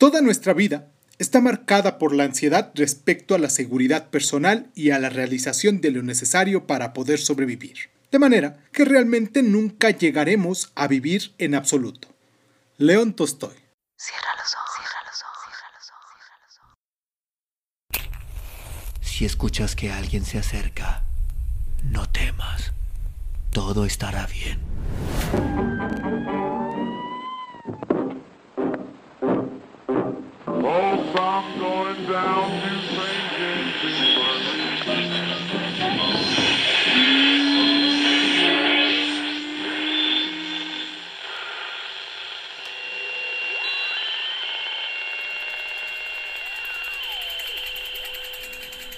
Toda nuestra vida está marcada por la ansiedad respecto a la seguridad personal y a la realización de lo necesario para poder sobrevivir. De manera que realmente nunca llegaremos a vivir en absoluto. León Tolstoy. Cierra los ojos, cierra los ojos, cierra los ojos, cierra los ojos. Si escuchas que alguien se acerca, no temas. Todo estará bien.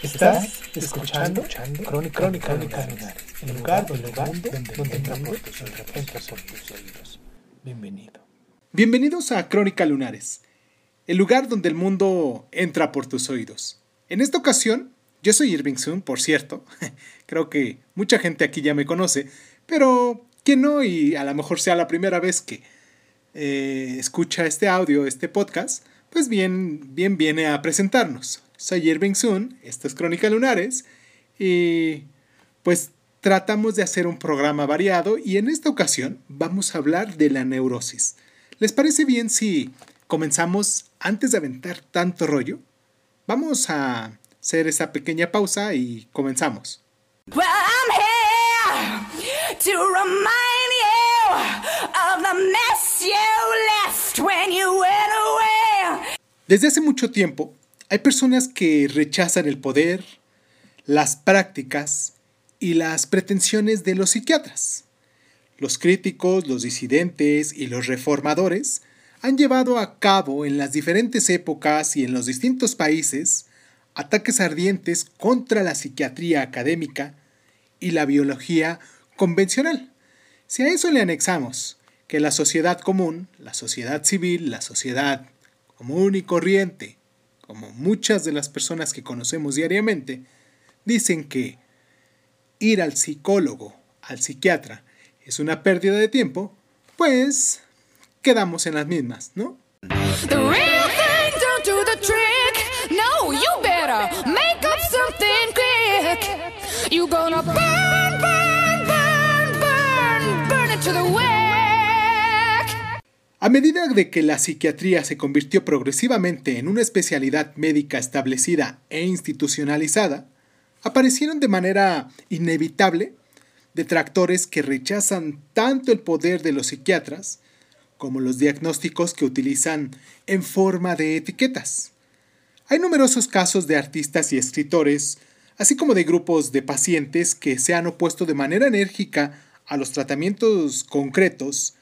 Estás escuchando, Crónica, Crónica, Crónica el lugar, donde, el mundo, donde, entra por tus oídos. Bienvenido. Bienvenidos a Crónica Lunares, el lugar donde el mundo entra por tus oídos. En esta ocasión, yo soy Irving Sun, por cierto. Creo que mucha gente aquí ya me conoce, pero que no y a lo mejor sea la primera vez que eh, escucha este audio, este podcast, pues bien, bien viene a presentarnos. Soy Irving Sun, esto es Crónica Lunares, y pues tratamos de hacer un programa variado y en esta ocasión vamos a hablar de la neurosis. ¿Les parece bien si comenzamos antes de aventar tanto rollo? Vamos a hacer esa pequeña pausa y comenzamos. Desde hace mucho tiempo, hay personas que rechazan el poder, las prácticas y las pretensiones de los psiquiatras. Los críticos, los disidentes y los reformadores han llevado a cabo en las diferentes épocas y en los distintos países ataques ardientes contra la psiquiatría académica y la biología convencional. Si a eso le anexamos que la sociedad común, la sociedad civil, la sociedad común y corriente, como muchas de las personas que conocemos diariamente, dicen que ir al psicólogo, al psiquiatra, es una pérdida de tiempo, pues quedamos en las mismas, ¿no? A medida de que la psiquiatría se convirtió progresivamente en una especialidad médica establecida e institucionalizada, aparecieron de manera inevitable detractores que rechazan tanto el poder de los psiquiatras como los diagnósticos que utilizan en forma de etiquetas. Hay numerosos casos de artistas y escritores, así como de grupos de pacientes que se han opuesto de manera enérgica a los tratamientos concretos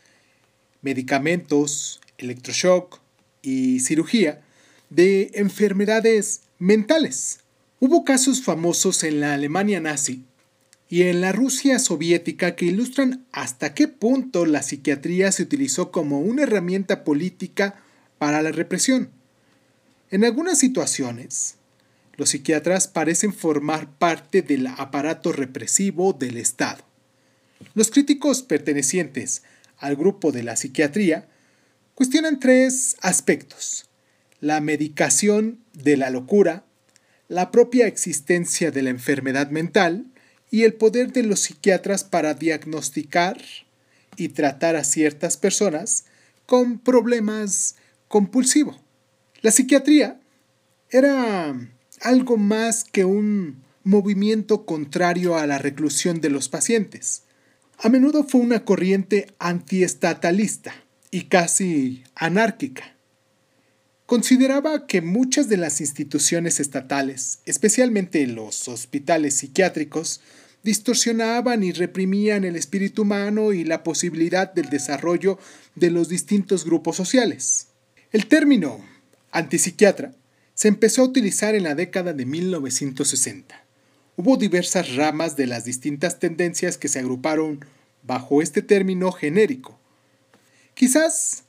medicamentos, electroshock y cirugía de enfermedades mentales. Hubo casos famosos en la Alemania nazi y en la Rusia soviética que ilustran hasta qué punto la psiquiatría se utilizó como una herramienta política para la represión. En algunas situaciones, los psiquiatras parecen formar parte del aparato represivo del Estado. Los críticos pertenecientes al grupo de la psiquiatría, cuestionan tres aspectos. La medicación de la locura, la propia existencia de la enfermedad mental y el poder de los psiquiatras para diagnosticar y tratar a ciertas personas con problemas compulsivos. La psiquiatría era algo más que un movimiento contrario a la reclusión de los pacientes. A menudo fue una corriente antiestatalista y casi anárquica. Consideraba que muchas de las instituciones estatales, especialmente los hospitales psiquiátricos, distorsionaban y reprimían el espíritu humano y la posibilidad del desarrollo de los distintos grupos sociales. El término antipsiquiatra se empezó a utilizar en la década de 1960 Hubo diversas ramas de las distintas tendencias que se agruparon bajo este término genérico. Quizás,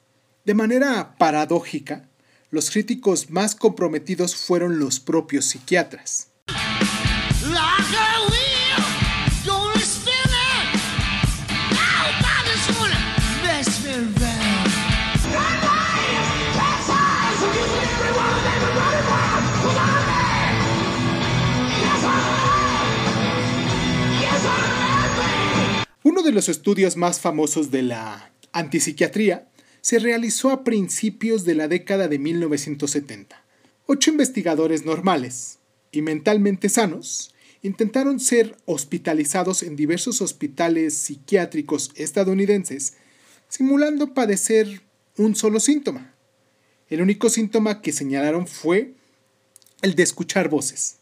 de manera paradójica, los críticos más comprometidos fueron los propios psiquiatras. Uno de los estudios más famosos de la antipsiquiatría se realizó a principios de la década de 1970. Ocho investigadores normales y mentalmente sanos intentaron ser hospitalizados en diversos hospitales psiquiátricos estadounidenses, simulando padecer un solo síntoma. El único síntoma que señalaron fue el de escuchar voces.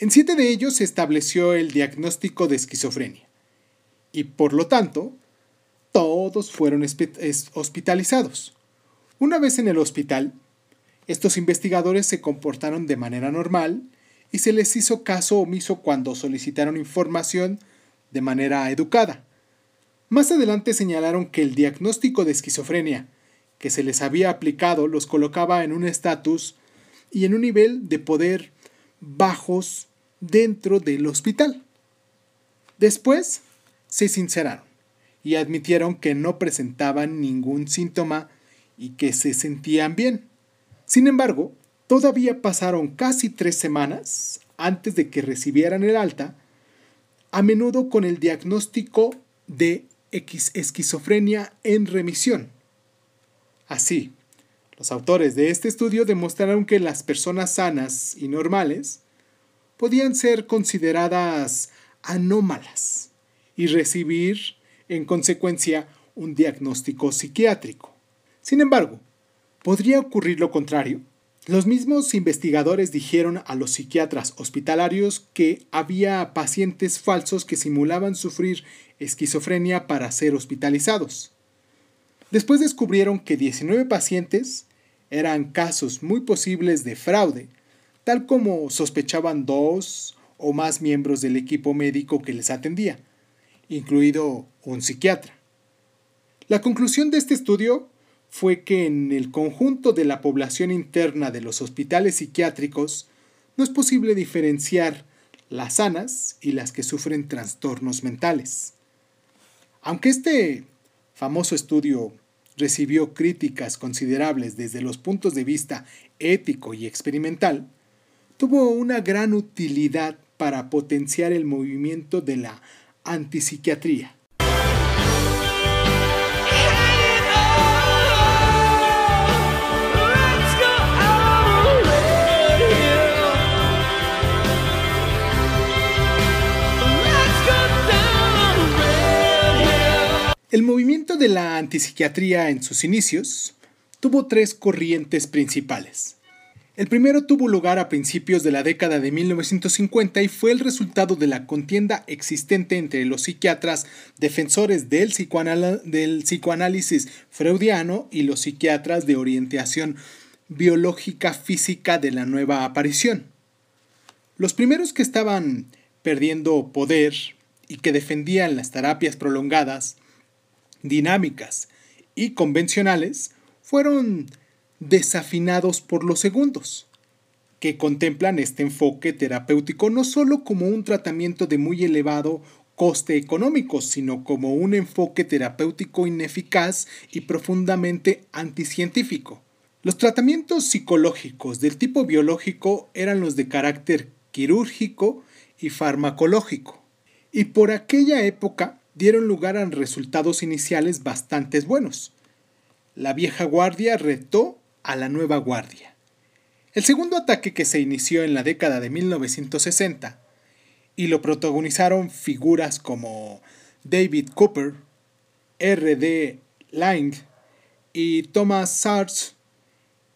En siete de ellos se estableció el diagnóstico de esquizofrenia y por lo tanto todos fueron hospitalizados. Una vez en el hospital, estos investigadores se comportaron de manera normal y se les hizo caso omiso cuando solicitaron información de manera educada. Más adelante señalaron que el diagnóstico de esquizofrenia que se les había aplicado los colocaba en un estatus y en un nivel de poder bajos dentro del hospital. Después se sinceraron y admitieron que no presentaban ningún síntoma y que se sentían bien. Sin embargo, todavía pasaron casi tres semanas antes de que recibieran el alta, a menudo con el diagnóstico de esquizofrenia en remisión. Así, los autores de este estudio demostraron que las personas sanas y normales podían ser consideradas anómalas y recibir, en consecuencia, un diagnóstico psiquiátrico. Sin embargo, ¿podría ocurrir lo contrario? Los mismos investigadores dijeron a los psiquiatras hospitalarios que había pacientes falsos que simulaban sufrir esquizofrenia para ser hospitalizados. Después descubrieron que 19 pacientes eran casos muy posibles de fraude tal como sospechaban dos o más miembros del equipo médico que les atendía, incluido un psiquiatra. La conclusión de este estudio fue que en el conjunto de la población interna de los hospitales psiquiátricos no es posible diferenciar las sanas y las que sufren trastornos mentales. Aunque este famoso estudio recibió críticas considerables desde los puntos de vista ético y experimental, tuvo una gran utilidad para potenciar el movimiento de la antipsiquiatría. El movimiento de la antipsiquiatría en sus inicios tuvo tres corrientes principales. El primero tuvo lugar a principios de la década de 1950 y fue el resultado de la contienda existente entre los psiquiatras defensores del, psicoanálisis freudiano y los psiquiatras de orientación biológica física de la nueva aparición. Los primeros que estaban perdiendo poder y que defendían las terapias prolongadas, dinámicas y convencionales fueron desafinados por los segundos, que contemplan este enfoque terapéutico no solo como un tratamiento de muy elevado coste económico, sino como un enfoque terapéutico ineficaz y profundamente anticientífico. Los tratamientos psicológicos del tipo biológico eran los de carácter quirúrgico y farmacológico, y por aquella época dieron lugar a resultados iniciales bastante buenos. La vieja guardia retó a la nueva guardia. El segundo ataque que se inició en la década de 1960 y lo protagonizaron figuras como David Cooper, R.D. Lang y Thomas Sartre,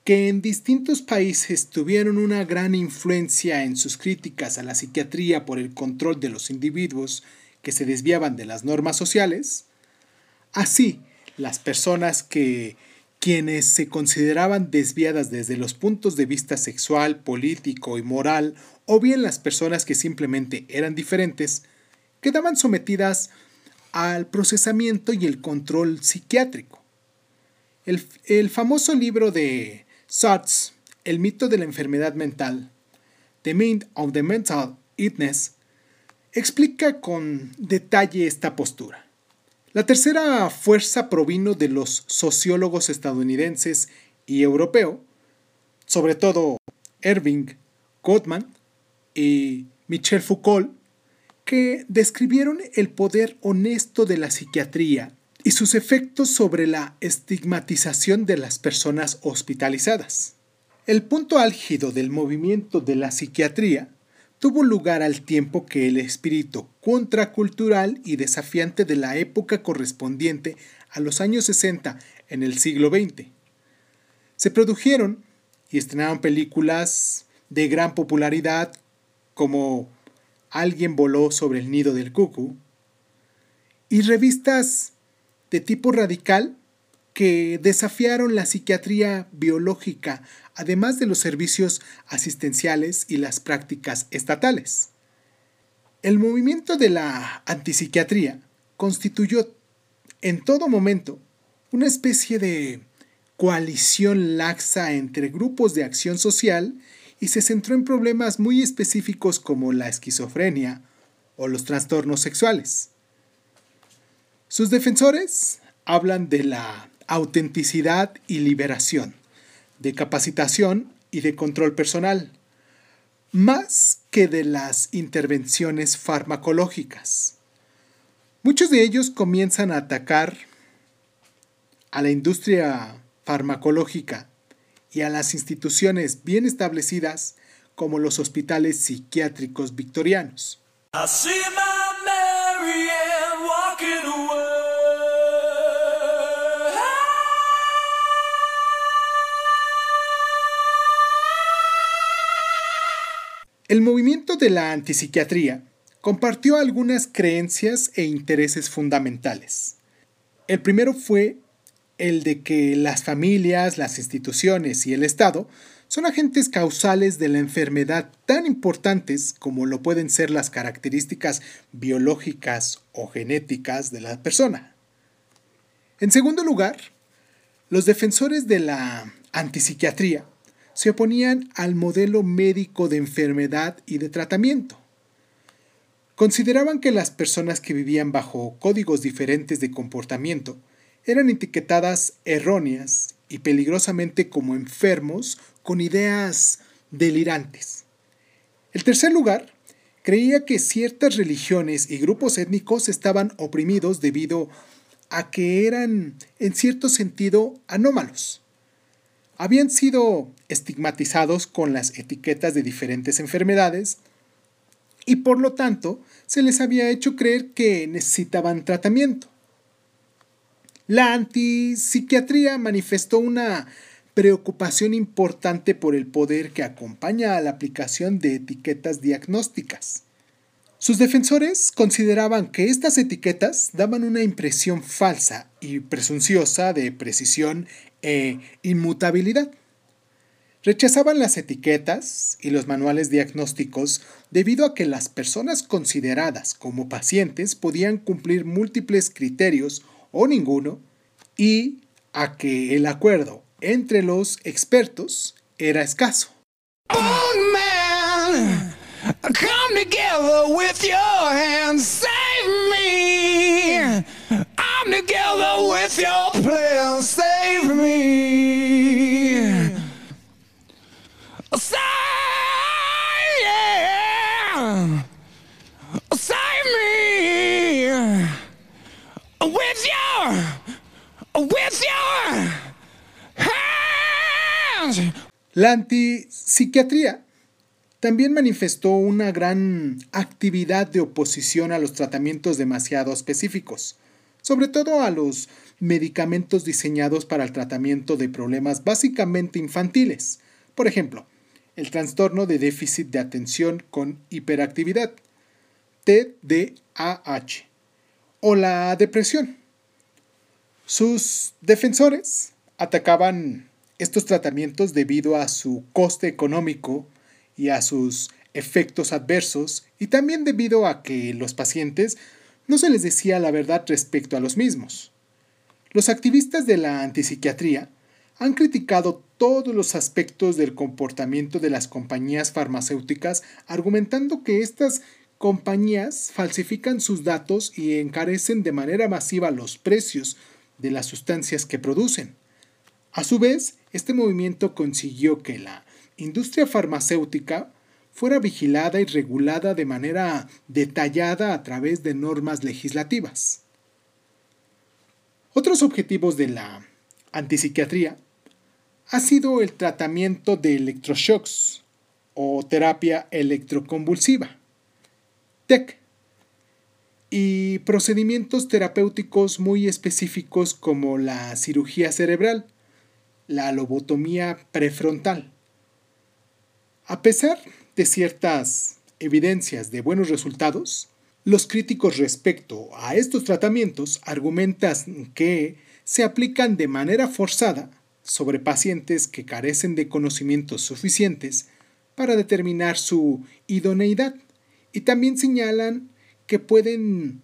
que en distintos países tuvieron una gran influencia en sus críticas a la psiquiatría por el control de los individuos que se desviaban de las normas sociales, así las personas que quienes se consideraban desviadas desde los puntos de vista sexual, político y moral, o bien las personas que simplemente eran diferentes, quedaban sometidas al procesamiento y el control psiquiátrico. El, famoso libro de Sartre, El mito de la enfermedad mental, The Myth of the Mental Illness, explica con detalle esta postura. La tercera fuerza provino de los sociólogos estadounidenses y europeo, sobre todo Irving Gottman y Michel Foucault, que describieron el poder honesto de la psiquiatría y sus efectos sobre la estigmatización de las personas hospitalizadas. El punto álgido del movimiento de la psiquiatría tuvo lugar al tiempo que el espíritu contracultural y desafiante de la época correspondiente a los años 60 en el siglo XX. Se produjeron y estrenaron películas de gran popularidad como Alguien voló sobre el nido del cucu y revistas de tipo radical que desafiaron la psiquiatría biológica, además de los servicios asistenciales y las prácticas estatales. El movimiento de la antipsiquiatría constituyó en todo momento una especie de coalición laxa entre grupos de acción social y se centró en problemas muy específicos como la esquizofrenia o los trastornos sexuales. Sus defensores hablan de la autenticidad y liberación, de capacitación y de control personal, más que de las intervenciones farmacológicas. Muchos de ellos comienzan a atacar a la industria farmacológica y a las instituciones bien establecidas como los hospitales psiquiátricos victorianos. El movimiento de la antipsiquiatría compartió algunas creencias e intereses fundamentales. El primero fue el de que las familias, las instituciones y el Estado son agentes causales de la enfermedad tan importantes como lo pueden ser las características biológicas o genéticas de la persona. En segundo lugar, los defensores de la antipsiquiatría se oponían al modelo médico de enfermedad y de tratamiento. Consideraban que las personas que vivían bajo códigos diferentes de comportamiento eran etiquetadas erróneas y peligrosamente como enfermos con ideas delirantes. El tercer lugar creía que ciertas religiones y grupos étnicos estaban oprimidos debido a que eran, en cierto sentido, anómalos. Habían sido estigmatizados con las etiquetas de diferentes enfermedades y por lo tanto se les había hecho creer que necesitaban tratamiento. La antipsiquiatría manifestó una preocupación importante por el poder que acompaña a la aplicación de etiquetas diagnósticas. Sus defensores consideraban que estas etiquetas daban una impresión falsa y presunciosa de precisión e inmutabilidad. Rechazaban las etiquetas y los manuales diagnósticos debido a que las personas consideradas como pacientes podían cumplir múltiples criterios o ninguno, y a que el acuerdo entre los expertos era escaso. man, come together with your hands, save me. I'm together with your plan, save la antipsiquiatría también manifestó una gran actividad de oposición a los tratamientos demasiado específicos, sobre todo a los medicamentos diseñados para el tratamiento de problemas básicamente infantiles, por ejemplo, el trastorno de déficit de atención con hiperactividad, TDAH, o la depresión. Sus defensores atacaban estos tratamientos debido a su coste económico y a sus efectos adversos y también debido a que los pacientes no se les decía la verdad respecto a los mismos. Los activistas de la antipsiquiatría han criticado todos los aspectos del comportamiento de las compañías farmacéuticas argumentando que estas compañías falsifican sus datos y encarecen de manera masiva los precios de las sustancias que producen. A su vez, este movimiento consiguió que la industria farmacéutica fuera vigilada y regulada de manera detallada a través de normas legislativas. Otros objetivos de la antipsiquiatría ha sido el tratamiento de electroshocks o terapia electroconvulsiva, TEC, y procedimientos terapéuticos muy específicos como la cirugía cerebral, la lobotomía prefrontal. A pesar de ciertas evidencias de buenos resultados, los críticos respecto a estos tratamientos argumentan que se aplican de manera forzada sobre pacientes que carecen de conocimientos suficientes para determinar su idoneidad y también señalan que pueden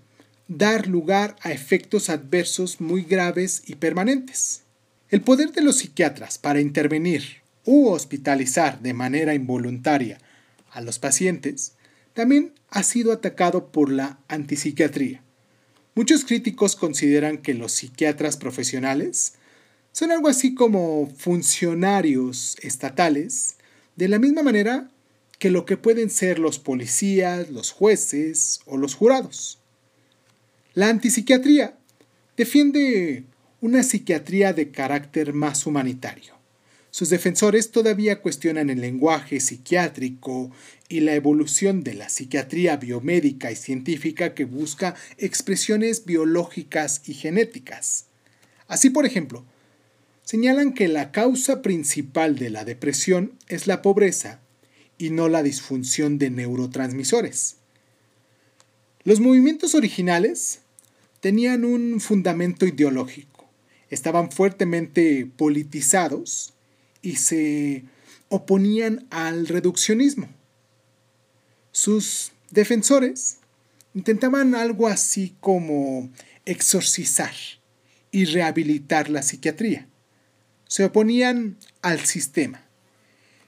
dar lugar a efectos adversos muy graves y permanentes. El poder de los psiquiatras para intervenir u hospitalizar de manera involuntaria a los pacientes también ha sido atacado por la antipsiquiatría. Muchos críticos consideran que los psiquiatras profesionales son algo así como funcionarios estatales, de la misma manera que lo que pueden ser los policías, los jueces o los jurados. La antipsiquiatría defiende una psiquiatría de carácter más humanitario. Sus defensores todavía cuestionan el lenguaje psiquiátrico y la evolución de la psiquiatría biomédica y científica que busca expresiones biológicas y genéticas. Así, por ejemplo, señalan que la causa principal de la depresión es la pobreza y no la disfunción de neurotransmisores. Los movimientos originales tenían un fundamento ideológico, estaban fuertemente politizados y se oponían al reduccionismo. Sus defensores intentaban algo así como exorcizar y rehabilitar la psiquiatría. Se oponían al sistema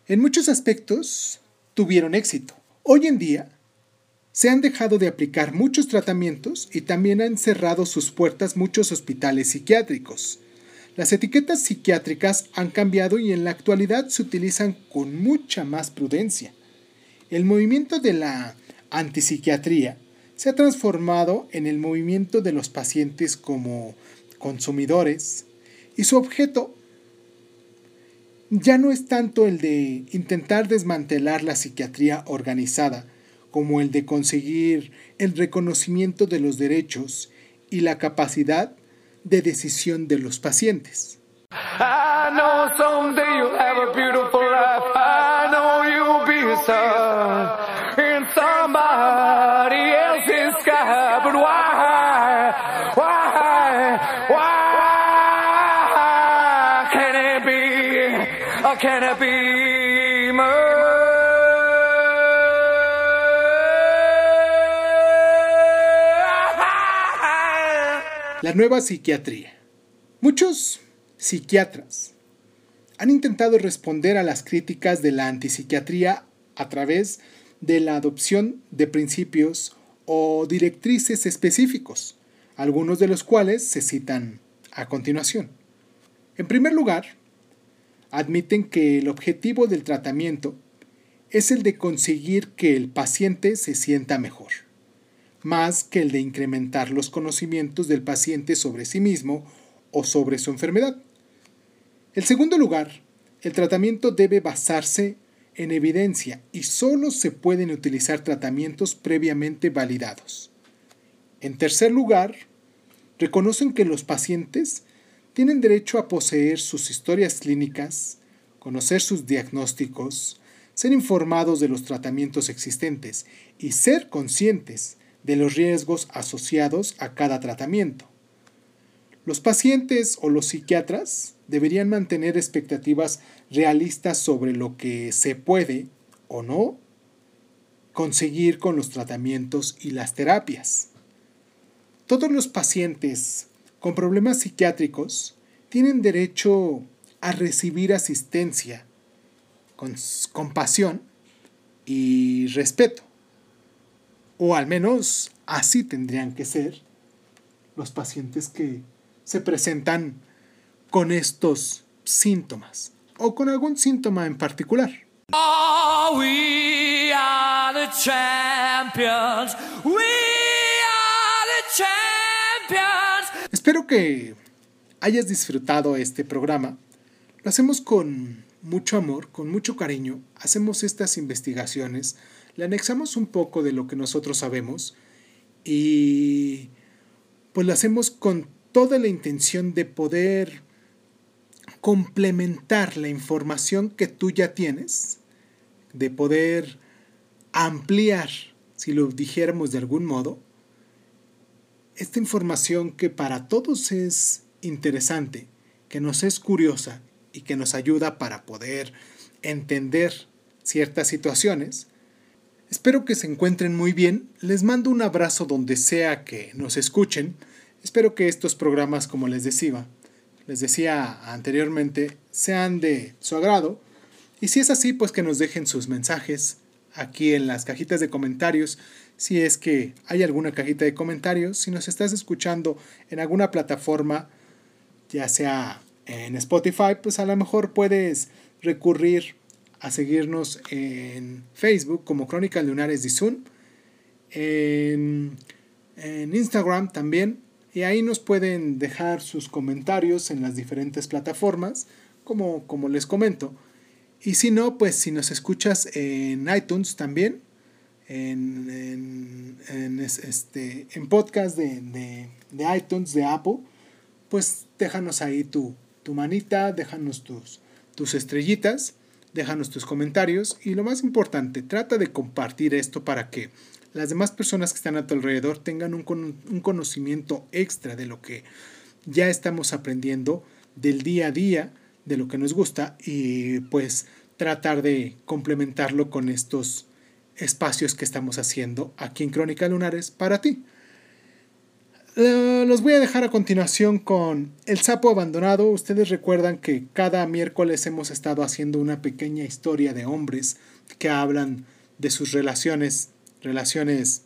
en muchos aspectos tuvieron éxito. Hoy en día, se han dejado de aplicar muchos tratamientos y también han cerrado sus puertas muchos hospitales psiquiátricos. Las etiquetas psiquiátricas han cambiado y en la actualidad se utilizan con mucha más prudencia. El movimiento de la antipsiquiatría se ha transformado en el movimiento de los pacientes como consumidores y su objeto ya no es tanto el de intentar desmantelar la psiquiatría organizada, como el de conseguir el reconocimiento de los derechos y la capacidad de decisión de los pacientes. La nueva psiquiatría. Muchos psiquiatras han intentado responder a las críticas de la antipsiquiatría a través de la adopción de principios o directrices específicos, algunos de los cuales se citan a continuación. En primer lugar, admiten que el objetivo del tratamiento es el de conseguir que el paciente se sienta mejor, más que el de incrementar los conocimientos del paciente sobre sí mismo o sobre su enfermedad. En segundo lugar, el tratamiento debe basarse en evidencia y solo se pueden utilizar tratamientos previamente validados. En tercer lugar, reconocen que los pacientes tienen derecho a poseer sus historias clínicas, conocer sus diagnósticos, ser informados de los tratamientos existentes y ser conscientes de los riesgos asociados a cada tratamiento. Los pacientes o los psiquiatras deberían mantener expectativas realistas sobre lo que se puede o no conseguir con los tratamientos y las terapias. Todos los pacientes con problemas psiquiátricos tienen derecho a recibir asistencia con compasión y respeto. O al menos así tendrían que ser los pacientes que se presentan con estos síntomas o con algún síntoma en particular. Oh, we the champions. We are the champions. Espero que hayas disfrutado este programa. Lo hacemos con mucho amor, con mucho cariño. Hacemos estas investigaciones, le anexamos un poco de lo que nosotros sabemos y pues lo hacemos con toda la intención de poder complementar la información que tú ya tienes, de poder ampliar, si lo dijéramos de algún modo, esta información que para todos es interesante, que nos es curiosa y que nos ayuda para poder entender ciertas situaciones. Espero que se encuentren muy bien. Les mando un abrazo donde sea que nos escuchen. Espero que estos programas, como les decía, les decía anteriormente, sean de su agrado. Y si es así, pues que nos dejen sus mensajes aquí en las cajitas de comentarios. Si es que hay alguna cajita de comentarios, si nos estás escuchando en alguna plataforma, ya sea en Spotify, pues a lo mejor puedes recurrir a seguirnos en Facebook como Crónicas Lunares de Zoom, en, Instagram también, y ahí nos pueden dejar sus comentarios en las diferentes plataformas, como, como les comento. Y si no, pues si nos escuchas en iTunes también, en, en, este, en podcast de, de, de iTunes, de Apple, pues déjanos ahí tu, tu manita, déjanos tus, tus estrellitas, déjanos tus comentarios y lo más importante, trata de compartir esto para que las demás personas que están a tu alrededor tengan un, un conocimiento extra de lo que ya estamos aprendiendo del día a día, de lo que nos gusta y pues tratar de complementarlo con estos espacios que estamos haciendo aquí en Crónica Lunares para ti. Eh, los voy a dejar a continuación con El sapo abandonado. Ustedes recuerdan que cada miércoles hemos estado haciendo una pequeña historia de hombres que hablan de sus relaciones, relaciones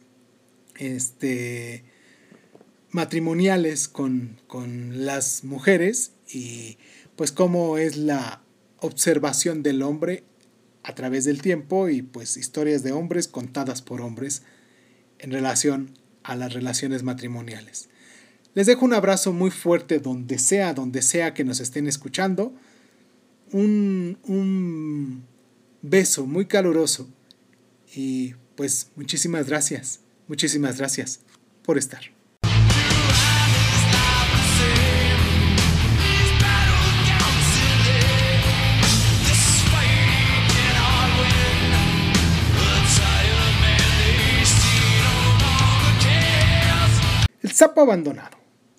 este, matrimoniales con, con las mujeres y pues cómo es la observación del hombre a través del tiempo y pues historias de hombres contadas por hombres en relación a las relaciones matrimoniales. Les dejo un abrazo muy fuerte donde sea, donde sea que nos estén escuchando. Un, un beso muy caluroso y pues muchísimas gracias, muchísimas gracias por estar. Sapo abandonado.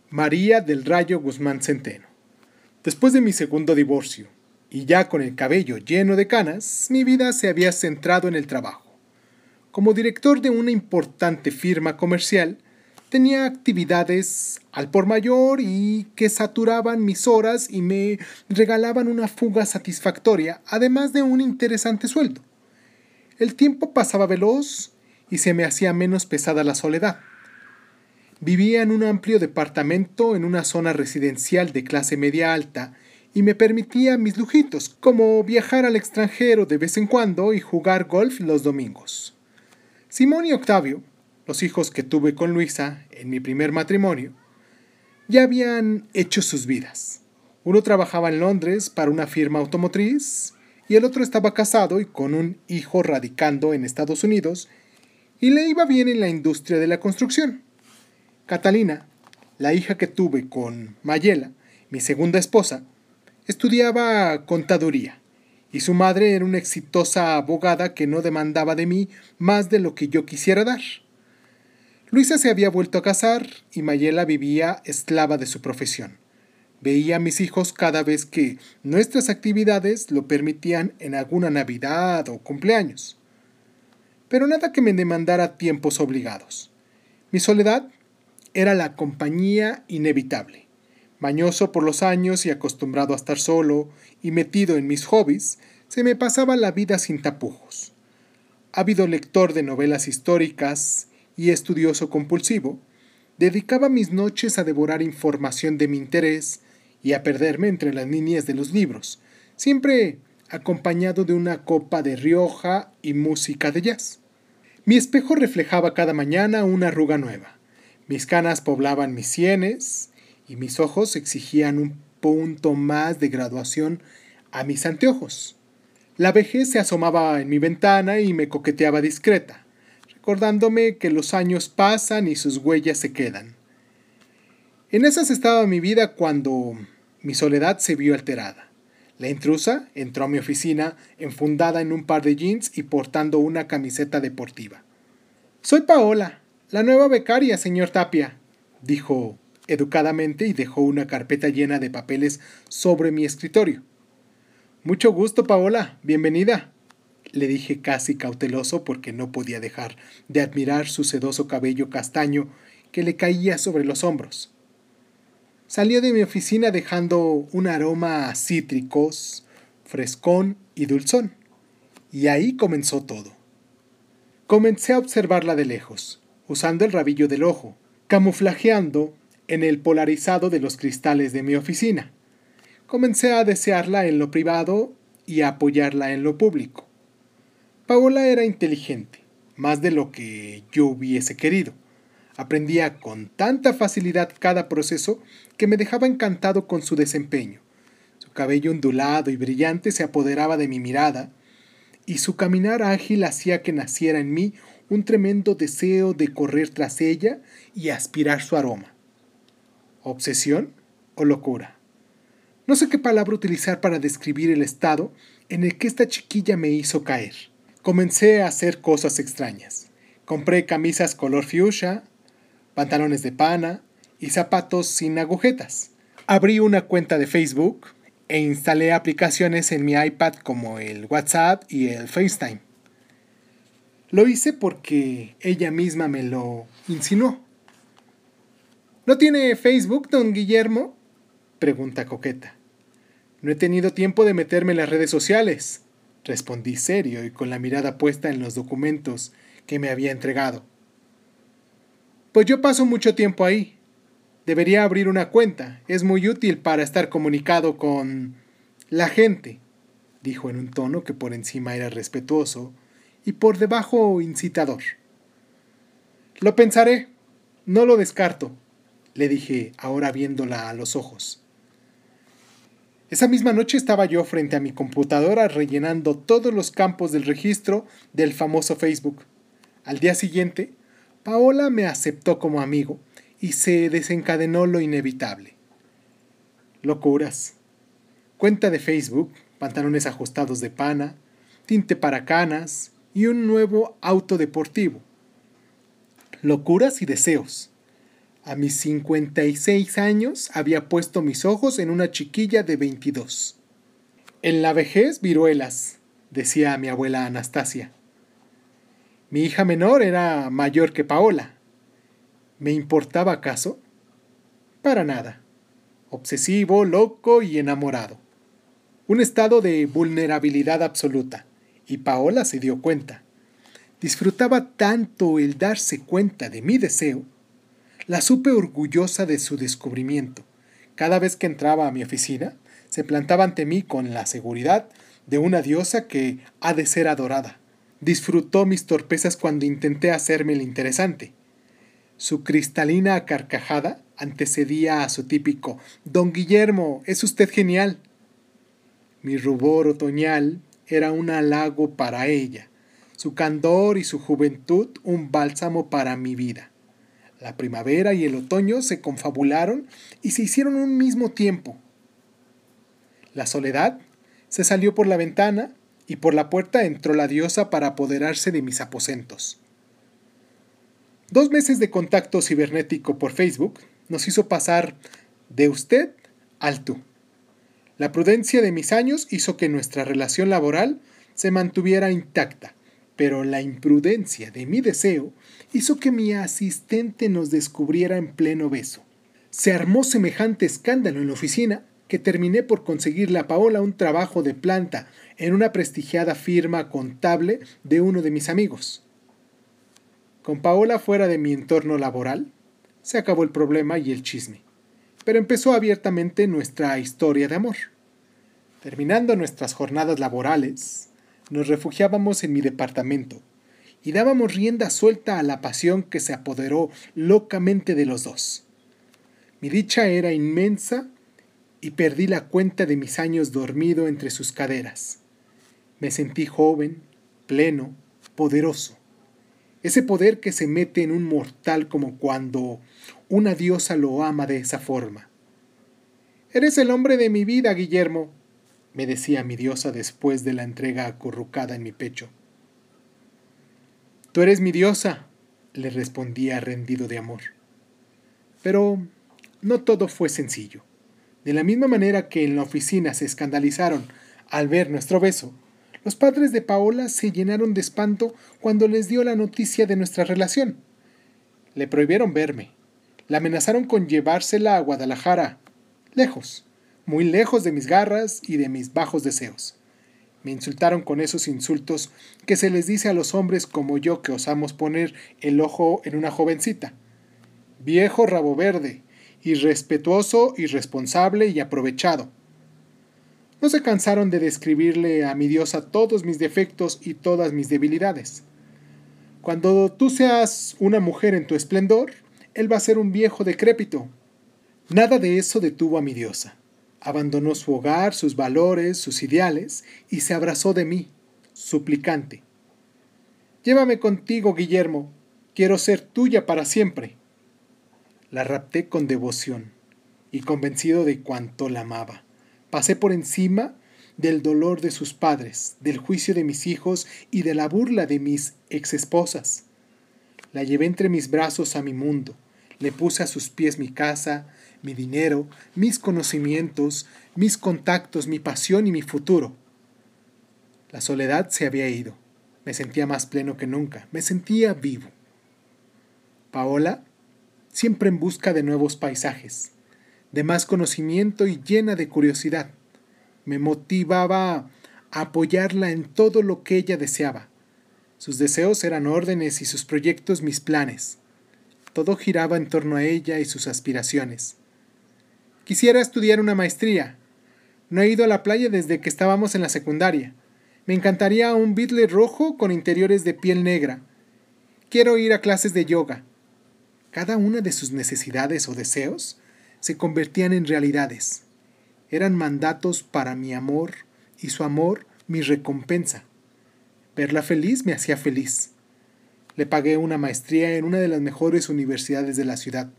María del Rayo Guzmán Centeno. Después de mi segundo divorcio, y ya con el cabello lleno de canas, mi vida se había centrado en el trabajo. Como director de una importante firma comercial, tenía actividades al por mayor y que saturaban mis horas y me regalaban una fuga satisfactoria, además de un interesante sueldo. El tiempo pasaba veloz y se me hacía menos pesada la soledad. Vivía en un amplio departamento en una zona residencial de clase media alta y me permitía mis lujitos, como viajar al extranjero de vez en cuando y jugar golf los domingos. Simón y Octavio, los hijos que tuve con Luisa en mi primer matrimonio, ya habían hecho sus vidas. Uno trabajaba en Londres para una firma automotriz y el otro estaba casado y con un hijo radicando en Estados Unidos y le iba bien en la industria de la construcción. Catalina, la hija que tuve con Mayela, mi segunda esposa, estudiaba contaduría y su madre era una exitosa abogada que no demandaba de mí más de lo que yo quisiera dar. Luisa se había vuelto a casar y Mayela vivía esclava de su profesión. Veía a mis hijos cada vez que nuestras actividades lo permitían en alguna Navidad o cumpleaños. Pero nada que me demandara tiempos obligados. Mi soledad era la compañía inevitable. Mañoso por los años y acostumbrado a estar solo y metido en mis hobbies, se me pasaba la vida sin tapujos. Ávido lector de novelas históricas y estudioso compulsivo, dedicaba mis noches a devorar información de mi interés y a perderme entre las líneas de los libros, siempre acompañado de una copa de Rioja y música de jazz. Mi espejo reflejaba cada mañana una arruga nueva. Mis canas poblaban mis sienes y mis ojos exigían un punto más de graduación a mis anteojos. La vejez se asomaba en mi ventana y me coqueteaba discreta, recordándome que los años pasan y sus huellas se quedan. En esas estaba mi vida cuando mi soledad se vio alterada. La intrusa entró a mi oficina enfundada en un par de jeans y portando una camiseta deportiva. Soy Paola, la nueva becaria, señor Tapia, dijo educadamente y dejó una carpeta llena de papeles sobre mi escritorio. Mucho gusto, Paola. Bienvenida. Le dije casi cauteloso porque no podía dejar de admirar su sedoso cabello castaño que le caía sobre los hombros. Salió de mi oficina dejando un aroma a cítricos, frescón y dulzón. Y ahí comenzó todo. Comencé a observarla de lejos, usando el rabillo del ojo, camuflajeando en el polarizado de los cristales de mi oficina. Comencé a desearla en lo privado y a apoyarla en lo público. Paola era inteligente, más de lo que yo hubiese querido. Aprendía con tanta facilidad cada proceso que me dejaba encantado con su desempeño. Su cabello ondulado y brillante se apoderaba de mi mirada, y su caminar ágil hacía que naciera en mí un tremendo deseo de correr tras ella y aspirar su aroma. ¿Obsesión o locura? No sé qué palabra utilizar para describir el estado en el que esta chiquilla me hizo caer. Comencé a hacer cosas extrañas. Compré camisas color fuchsia, pantalones de pana y zapatos sin agujetas. Abrí una cuenta de Facebook e instalé aplicaciones en mi iPad como el WhatsApp y el FaceTime. Lo hice porque ella misma me lo insinuó. ¿No tiene Facebook, don Guillermo? pregunta coqueta. No he tenido tiempo de meterme en las redes sociales, respondí serio y con la mirada puesta en los documentos que me había entregado. Pues yo paso mucho tiempo ahí. Debería abrir una cuenta. Es muy útil para estar comunicado con la gente, dijo en un tono que por encima era respetuoso y por debajo incitador. Lo pensaré. No lo descarto, le dije ahora viéndola a los ojos. Esa misma noche estaba yo frente a mi computadora rellenando todos los campos del registro del famoso Facebook. Al día siguiente, Paola me aceptó como amigo y se desencadenó lo inevitable. Locuras. Cuenta de Facebook, pantalones ajustados de pana, tinte para canas y un nuevo auto deportivo. Locuras y deseos. A mis 56 años había puesto mis ojos en una chiquilla de 22. En la vejez, viruelas, decía mi abuela Anastasia. Mi hija menor era mayor que Paola. ¿Me importaba acaso? Para nada. Obsesivo, loco y enamorado. Un estado de vulnerabilidad absoluta. Y Paola se dio cuenta. Disfrutaba tanto el darse cuenta de mi deseo. La supe orgullosa de su descubrimiento. Cada vez que entraba a mi oficina, se plantaba ante mí con la seguridad de una diosa que ha de ser adorada disfrutó mis torpezas cuando intenté hacerme el interesante. Su cristalina carcajada antecedía a su típico Don Guillermo, es usted genial. Mi rubor otoñal era un halago para ella, su candor y su juventud un bálsamo para mi vida. La primavera y el otoño se confabularon y se hicieron un mismo tiempo. La soledad se salió por la ventana y por la puerta entró la diosa para apoderarse de mis aposentos. Dos meses de contacto cibernético por Facebook nos hizo pasar de usted al tú. La prudencia de mis años hizo que nuestra relación laboral se mantuviera intacta, pero la imprudencia de mi deseo hizo que mi asistente nos descubriera en pleno beso. Se armó semejante escándalo en la oficina que terminé por conseguirle a Paola un trabajo de planta en una prestigiada firma contable de uno de mis amigos. Con Paola fuera de mi entorno laboral, se acabó el problema y el chisme, pero empezó abiertamente nuestra historia de amor. Terminando nuestras jornadas laborales, nos refugiábamos en mi departamento, y dábamos rienda suelta a la pasión que se apoderó locamente de los dos. Mi dicha era inmensa y perdí la cuenta de mis años dormido entre sus caderas. Me sentí joven, pleno, poderoso. Ese poder que se mete en un mortal como cuando una diosa lo ama de esa forma. Eres el hombre de mi vida, Guillermo, me decía mi diosa después de la entrega acurrucada en mi pecho. Tú eres mi diosa, le respondía rendido de amor. Pero no todo fue sencillo. De la misma manera que en la oficina se escandalizaron al ver nuestro beso, los padres de Paola se llenaron de espanto cuando les dio la noticia de nuestra relación. Le prohibieron verme. La amenazaron con llevársela a Guadalajara, lejos, muy lejos de mis garras y de mis bajos deseos. Me insultaron con esos insultos que se les dice a los hombres como yo que osamos poner el ojo en una jovencita. Viejo rabo verde, irrespetuoso, irresponsable y aprovechado. No se cansaron de describirle a mi diosa todos mis defectos y todas mis debilidades. Cuando tú seas una mujer en tu esplendor, él va a ser un viejo decrépito. Nada de eso detuvo a mi diosa. Abandonó su hogar, sus valores, sus ideales, y se abrazó de mí, suplicante. Llévame contigo, Guillermo. Quiero ser tuya para siempre. La rapté con devoción y convencido de cuánto la amaba. Pasé por encima del dolor de sus padres, del juicio de mis hijos y de la burla de mis exesposas. La llevé entre mis brazos a mi mundo, le puse a sus pies mi casa, mi dinero, mis conocimientos, mis contactos, mi pasión y mi futuro. La soledad se había ido. Me sentía más pleno que nunca. Me sentía vivo. Paola siempre en busca de nuevos paisajes, de más conocimiento y llena de curiosidad. Me motivaba a apoyarla en todo lo que ella deseaba. Sus deseos eran órdenes y sus proyectos mis planes. Todo giraba en torno a ella y sus aspiraciones. Quisiera estudiar una maestría. No he ido a la playa desde que estábamos en la secundaria. Me encantaría un Beatle rojo con interiores de piel negra. Quiero ir a clases de yoga. Cada una de sus necesidades o deseos se convertían en realidades. Eran mandatos para mi amor y su amor mi recompensa. Verla feliz me hacía feliz. Le pagué una maestría en una de las mejores universidades de la ciudad.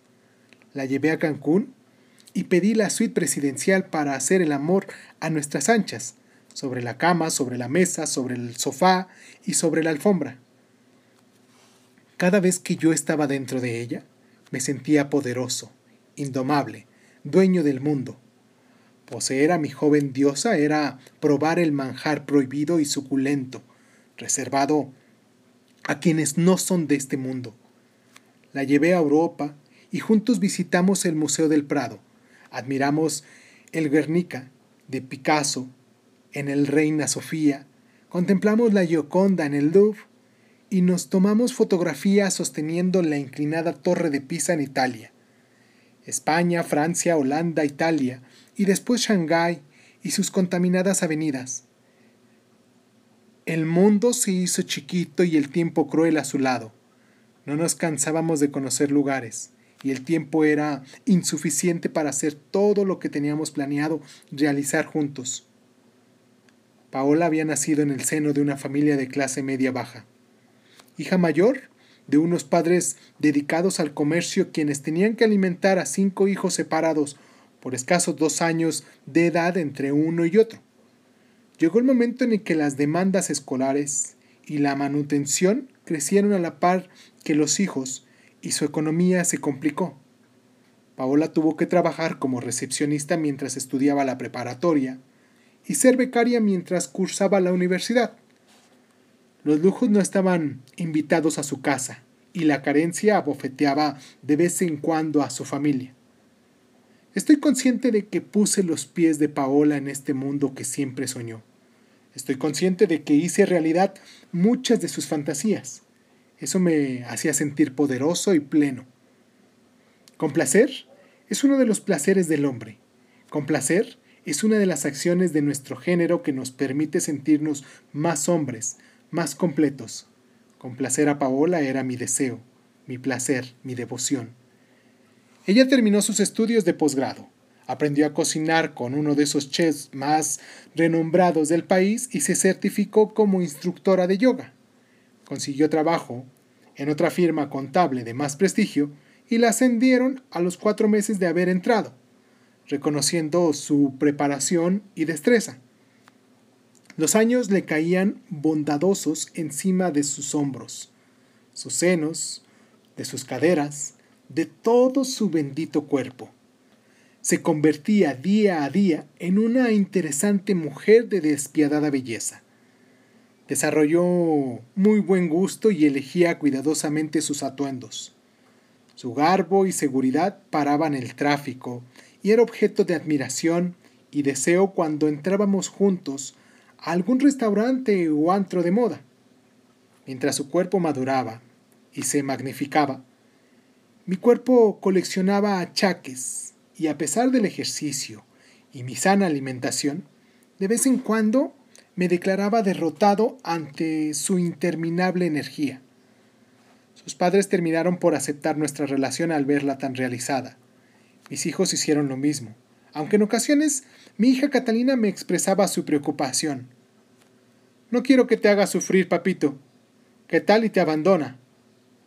La llevé a Cancún y pedí la suite presidencial para hacer el amor a nuestras anchas, sobre la cama, sobre la mesa, sobre el sofá y sobre la alfombra. Cada vez que yo estaba dentro de ella, me sentía poderoso, indomable, dueño del mundo. Poseer a mi joven diosa era probar el manjar prohibido y suculento, reservado a quienes no son de este mundo. La llevé a Europa y juntos visitamos el Museo del Prado. Admiramos el Guernica de Picasso en el Reina Sofía, contemplamos la Gioconda en el Louvre y nos tomamos fotografías sosteniendo la inclinada torre de Pisa en Italia. España, Francia, Holanda, Italia y después Shanghái y sus contaminadas avenidas. El mundo se hizo chiquito y el tiempo cruel a su lado. No nos cansábamos de conocer lugares y el tiempo era insuficiente para hacer todo lo que teníamos planeado realizar juntos. Paola había nacido en el seno de una familia de clase media baja hija mayor de unos padres dedicados al comercio quienes tenían que alimentar a cinco hijos separados por escasos dos años de edad entre uno y otro. Llegó el momento en el que las demandas escolares y la manutención crecieron a la par que los hijos y su economía se complicó. Paola tuvo que trabajar como recepcionista mientras estudiaba la preparatoria y ser becaria mientras cursaba la universidad. Los lujos no estaban invitados a su casa y la carencia abofeteaba de vez en cuando a su familia. Estoy consciente de que puse los pies de Paola en este mundo que siempre soñó. Estoy consciente de que hice realidad muchas de sus fantasías. Eso me hacía sentir poderoso y pleno. Complacer es uno de los placeres del hombre. Complacer es una de las acciones de nuestro género que nos permite sentirnos más hombres, más completos. Complacer a Paola era mi deseo, mi placer, mi devoción. Ella terminó sus estudios de posgrado, aprendió a cocinar con uno de esos chefs más renombrados del país y se certificó como instructora de yoga. Consiguió trabajo en otra firma contable de más prestigio y la ascendieron a los cuatro meses de haber entrado, reconociendo su preparación y destreza. Los años le caían bondadosos encima de sus hombros, sus senos, de sus caderas, de todo su bendito cuerpo. Se convertía día a día en una interesante mujer de despiadada belleza. Desarrolló muy buen gusto y elegía cuidadosamente sus atuendos. Su garbo y seguridad paraban el tráfico y era objeto de admiración y deseo cuando entrábamos juntos a algún restaurante o antro de moda. Mientras su cuerpo maduraba y se magnificaba, mi cuerpo coleccionaba achaques y a pesar del ejercicio y mi sana alimentación, de vez en cuando me declaraba derrotado ante su interminable energía. Sus padres terminaron por aceptar nuestra relación al verla tan realizada. Mis hijos hicieron lo mismo, aunque en ocasiones mi hija Catalina me expresaba su preocupación. No quiero que te haga sufrir, papito. ¿Qué tal y te abandona?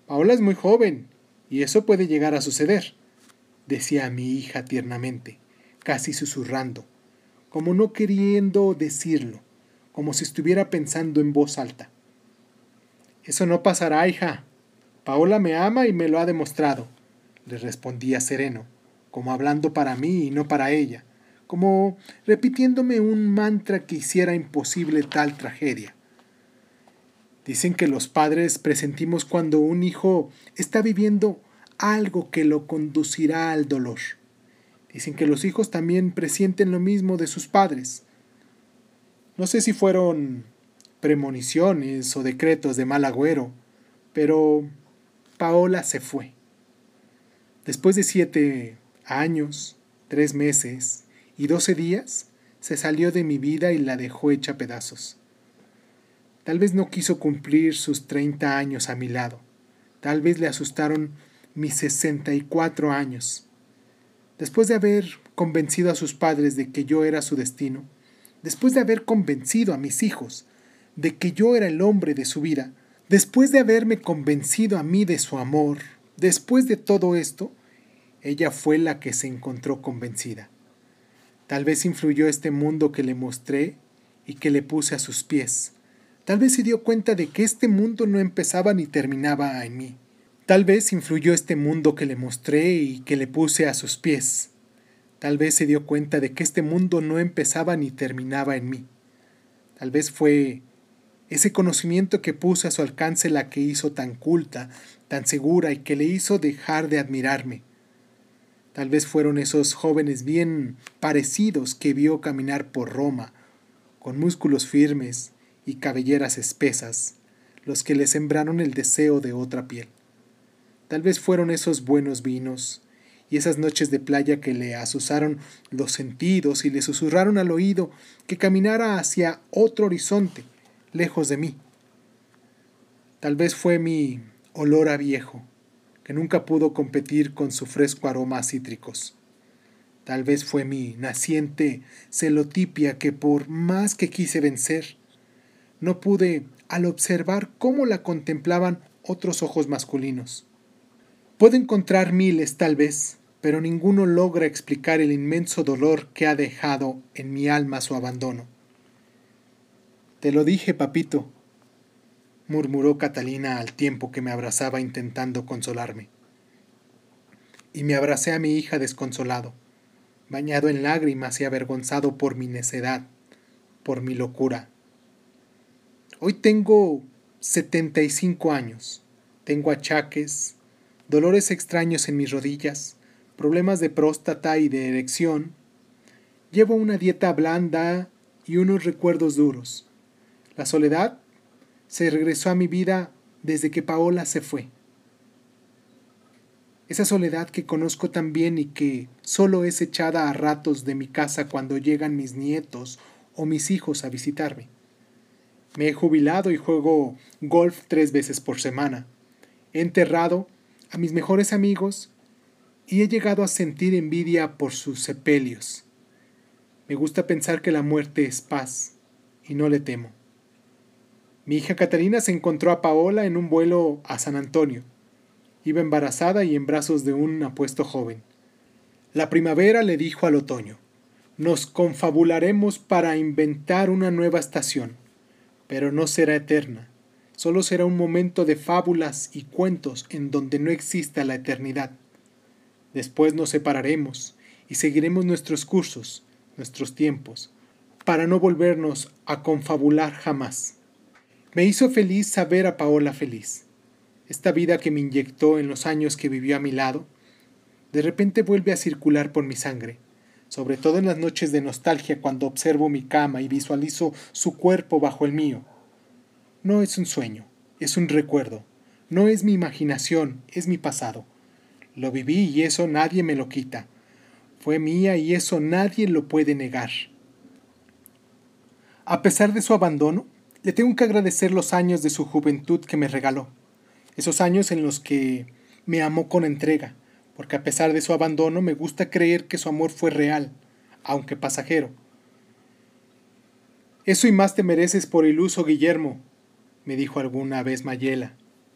Paola es muy joven, y eso puede llegar a suceder, decía mi hija tiernamente, casi susurrando, como no queriendo decirlo como si estuviera pensando en voz alta. Eso no pasará, hija. Paola me ama y me lo ha demostrado, le respondía sereno, como hablando para mí y no para ella, como repitiéndome un mantra que hiciera imposible tal tragedia. Dicen que los padres presentimos cuando un hijo está viviendo algo que lo conducirá al dolor. Dicen que los hijos también presienten lo mismo de sus padres. No sé si fueron premoniciones o decretos de mal agüero, pero Paola se fue. Después de siete años, tres meses y doce días, se salió de mi vida y la dejó hecha pedazos. Tal vez no quiso cumplir sus treinta años a mi lado. Tal vez le asustaron mis sesenta y cuatro años. Después de haber convencido a sus padres de que yo era su destino, después de haber convencido a mis hijos de que yo era el hombre de su vida, después de haberme convencido a mí de su amor, después de todo esto, ella fue la que se encontró convencida. Tal vez influyó este mundo que le mostré y que le puse a sus pies. Tal vez se dio cuenta de que este mundo no empezaba ni terminaba en mí. Tal vez influyó este mundo que le mostré y que le puse a sus pies. Tal vez se dio cuenta de que este mundo no empezaba ni terminaba en mí. Tal vez fue ese conocimiento que puse a su alcance la que hizo tan culta, tan segura y que le hizo dejar de admirarme. Tal vez fueron esos jóvenes bien parecidos que vio caminar por Roma, con músculos firmes y cabelleras espesas, los que le sembraron el deseo de otra piel. Tal vez fueron esos buenos vinos, y esas noches de playa que le asusaron los sentidos y le susurraron al oído que caminara hacia otro horizonte, lejos de mí. Tal vez fue mi olor a viejo, que nunca pudo competir con su fresco aroma a cítricos. Tal vez fue mi naciente celotipia que por más que quise vencer, no pude al observar cómo la contemplaban otros ojos masculinos. Puedo encontrar miles, tal vez, pero ninguno logra explicar el inmenso dolor que ha dejado en mi alma su abandono. Te lo dije, papito, murmuró Catalina al tiempo que me abrazaba intentando consolarme. Y me abracé a mi hija desconsolado, bañado en lágrimas y avergonzado por mi necedad, por mi locura. Hoy tengo setenta y cinco años, tengo achaques, dolores extraños en mis rodillas, problemas de próstata y de erección. Llevo una dieta blanda y unos recuerdos duros. La soledad se regresó a mi vida desde que Paola se fue. Esa soledad que conozco tan bien y que solo es echada a ratos de mi casa cuando llegan mis nietos o mis hijos a visitarme. Me he jubilado y juego golf tres veces por semana. He enterrado a mis mejores amigos y he llegado a sentir envidia por sus sepelios. Me gusta pensar que la muerte es paz y no le temo. Mi hija Catalina se encontró a Paola en un vuelo a San Antonio. Iba embarazada y en brazos de un apuesto joven. La primavera le dijo al otoño, nos confabularemos para inventar una nueva estación, pero no será eterna, solo será un momento de fábulas y cuentos en donde no exista la eternidad. Después nos separaremos y seguiremos nuestros cursos, nuestros tiempos, para no volvernos a confabular jamás. Me hizo feliz saber a Paola feliz. Esta vida que me inyectó en los años que vivió a mi lado, de repente vuelve a circular por mi sangre sobre todo en las noches de nostalgia cuando observo mi cama y visualizo su cuerpo bajo el mío. No es un sueño, es un recuerdo, no es mi imaginación, es mi pasado. Lo viví y eso nadie me lo quita. Fue mía y eso nadie lo puede negar. A pesar de su abandono, le tengo que agradecer los años de su juventud que me regaló, esos años en los que me amó con entrega, porque a pesar de su abandono me gusta creer que su amor fue real, aunque pasajero. Eso y más te mereces por iluso, Guillermo, me dijo alguna vez Mayela,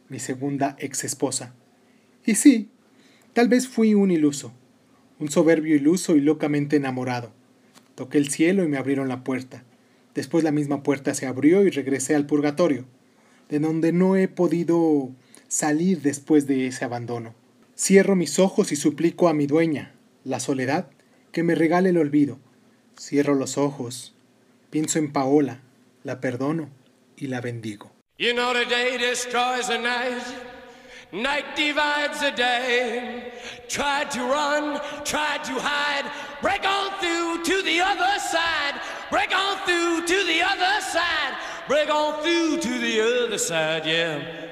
mi segunda ex esposa. Y sí, tal vez fui un iluso, un soberbio iluso y locamente enamorado. Toqué el cielo y me abrieron la puerta. Después la misma puerta se abrió y regresé al purgatorio, de donde no he podido salir después de ese abandono. Cierro mis ojos y suplico a mi dueña, la soledad, que me regale el olvido. Cierro los ojos, pienso en Paola, la perdono y la bendigo. You know the day destroys the night, night divides the day. Try to run, try to hide, break on through to the other side, break on through to the other side, break on through to the other side, yeah.